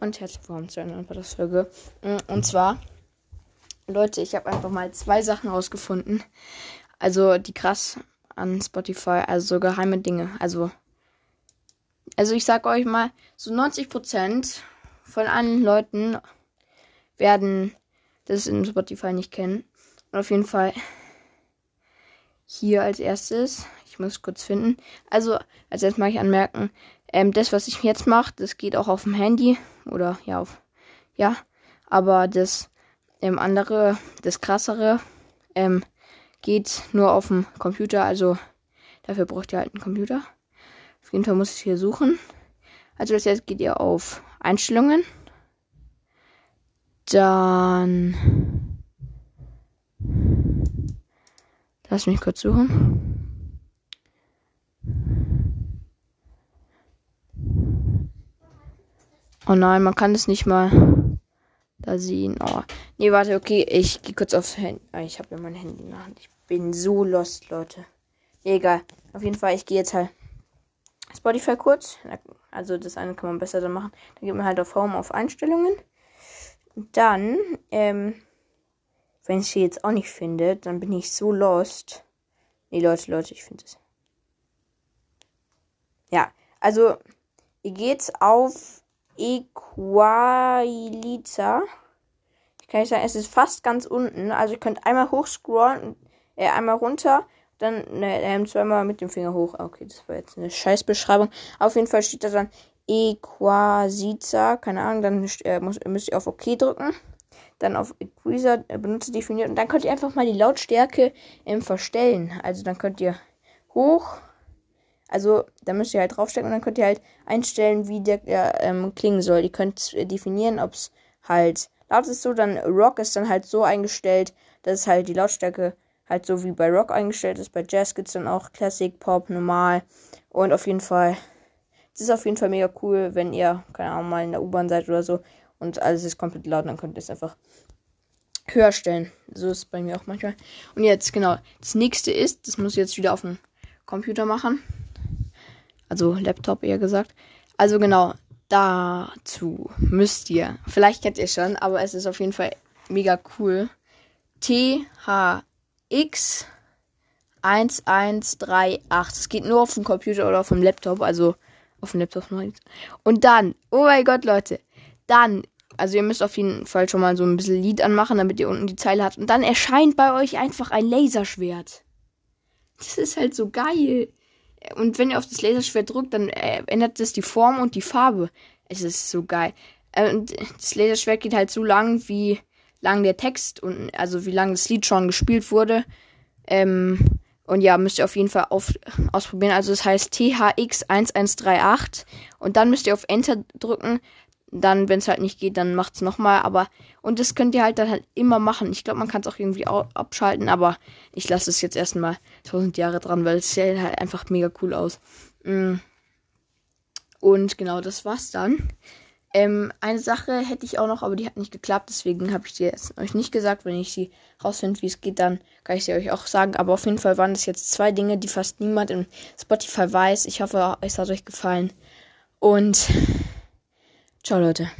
und herzlich willkommen zu einer Podcast-Folge. Und zwar, Leute, ich habe einfach mal zwei Sachen rausgefunden. Also, die krass an Spotify, also so geheime Dinge. Also, also ich sag euch mal, so 90% von allen Leuten werden das in Spotify nicht kennen. Und auf jeden Fall hier als erstes, ich muss kurz finden. Also, als erstes mache ich anmerken, ähm, das, was ich jetzt mache, das geht auch auf dem Handy oder ja, auf, ja, aber das ähm, andere, das krassere, ähm, geht nur auf dem Computer, also dafür braucht ihr halt einen Computer. Auf jeden Fall muss ich hier suchen. Also das jetzt geht ihr auf Einstellungen. Dann lass mich kurz suchen. Oh nein, man kann es nicht mal da sehen. Oh. Nee, warte, okay, ich gehe kurz aufs Handy. Ah, ich habe ja mein Handy in der Hand. Ich bin so lost, Leute. Nee, egal. Auf jeden Fall, ich gehe jetzt halt Spotify kurz. Also das eine kann man besser dann machen. Dann geht man halt auf Home auf Einstellungen. Dann, ähm, wenn ich sie jetzt auch nicht finde, dann bin ich so lost. Nee, Leute, Leute, ich finde es. Ja, also ihr geht auf Equalizer. Ich kann nicht sagen, es ist fast ganz unten. Also ihr könnt einmal hochscrollen, äh, einmal runter, dann äh, zweimal mit dem Finger hoch. Okay, das war jetzt eine Scheißbeschreibung. Auf jeden Fall steht da dann Equasiza, keine Ahnung, dann äh, muss, müsst ihr auf OK drücken. Dann auf Equalizer äh, Benutzer definiert und dann könnt ihr einfach mal die Lautstärke ähm, verstellen. Also dann könnt ihr hoch, also da müsst ihr halt draufstecken und dann könnt ihr halt einstellen, wie der äh, ähm, klingen soll. Ihr könnt äh, definieren, ob es halt laut ist so, dann Rock ist dann halt so eingestellt, dass halt die Lautstärke halt so wie bei Rock eingestellt ist. Bei Jazz gibt es dann auch Classic, Pop, normal. Und auf jeden Fall, es ist auf jeden Fall mega cool, wenn ihr, keine Ahnung, mal in der U-Bahn seid oder so und alles ist komplett laut, dann könnt ihr es einfach höher stellen. So ist es bei mir auch manchmal. Und jetzt, genau, das nächste ist, das muss ich jetzt wieder auf dem Computer machen. Also Laptop eher gesagt. Also genau, dazu müsst ihr, vielleicht kennt ihr schon, aber es ist auf jeden Fall mega cool. THX 1138. Es geht nur auf dem Computer oder auf dem Laptop, also auf dem Laptop. Und dann, oh mein Gott, Leute, dann, also ihr müsst auf jeden Fall schon mal so ein bisschen Lied anmachen, damit ihr unten die Zeile habt. Und dann erscheint bei euch einfach ein Laserschwert. Das ist halt so geil. Und wenn ihr auf das Laserschwert drückt, dann äh, ändert es die Form und die Farbe. Es ist so geil. Äh, und das Laserschwert geht halt so lang, wie lang der Text und also wie lang das Lied schon gespielt wurde. Ähm, und ja, müsst ihr auf jeden Fall auf, ausprobieren. Also es das heißt THX1138 und dann müsst ihr auf Enter drücken dann, wenn es halt nicht geht, dann macht es nochmal. Aber, und das könnt ihr halt dann halt immer machen. Ich glaube, man kann es auch irgendwie abschalten, aber ich lasse es jetzt erstmal tausend Jahre dran, weil es sieht halt einfach mega cool aus. Mm. Und genau, das war's dann. Ähm, eine Sache hätte ich auch noch, aber die hat nicht geklappt, deswegen habe ich die jetzt euch nicht gesagt. Wenn ich sie rausfinde, wie es geht, dann kann ich sie euch auch sagen. Aber auf jeden Fall waren das jetzt zwei Dinge, die fast niemand im Spotify weiß. Ich hoffe, es hat euch gefallen. Und Ciao Leute.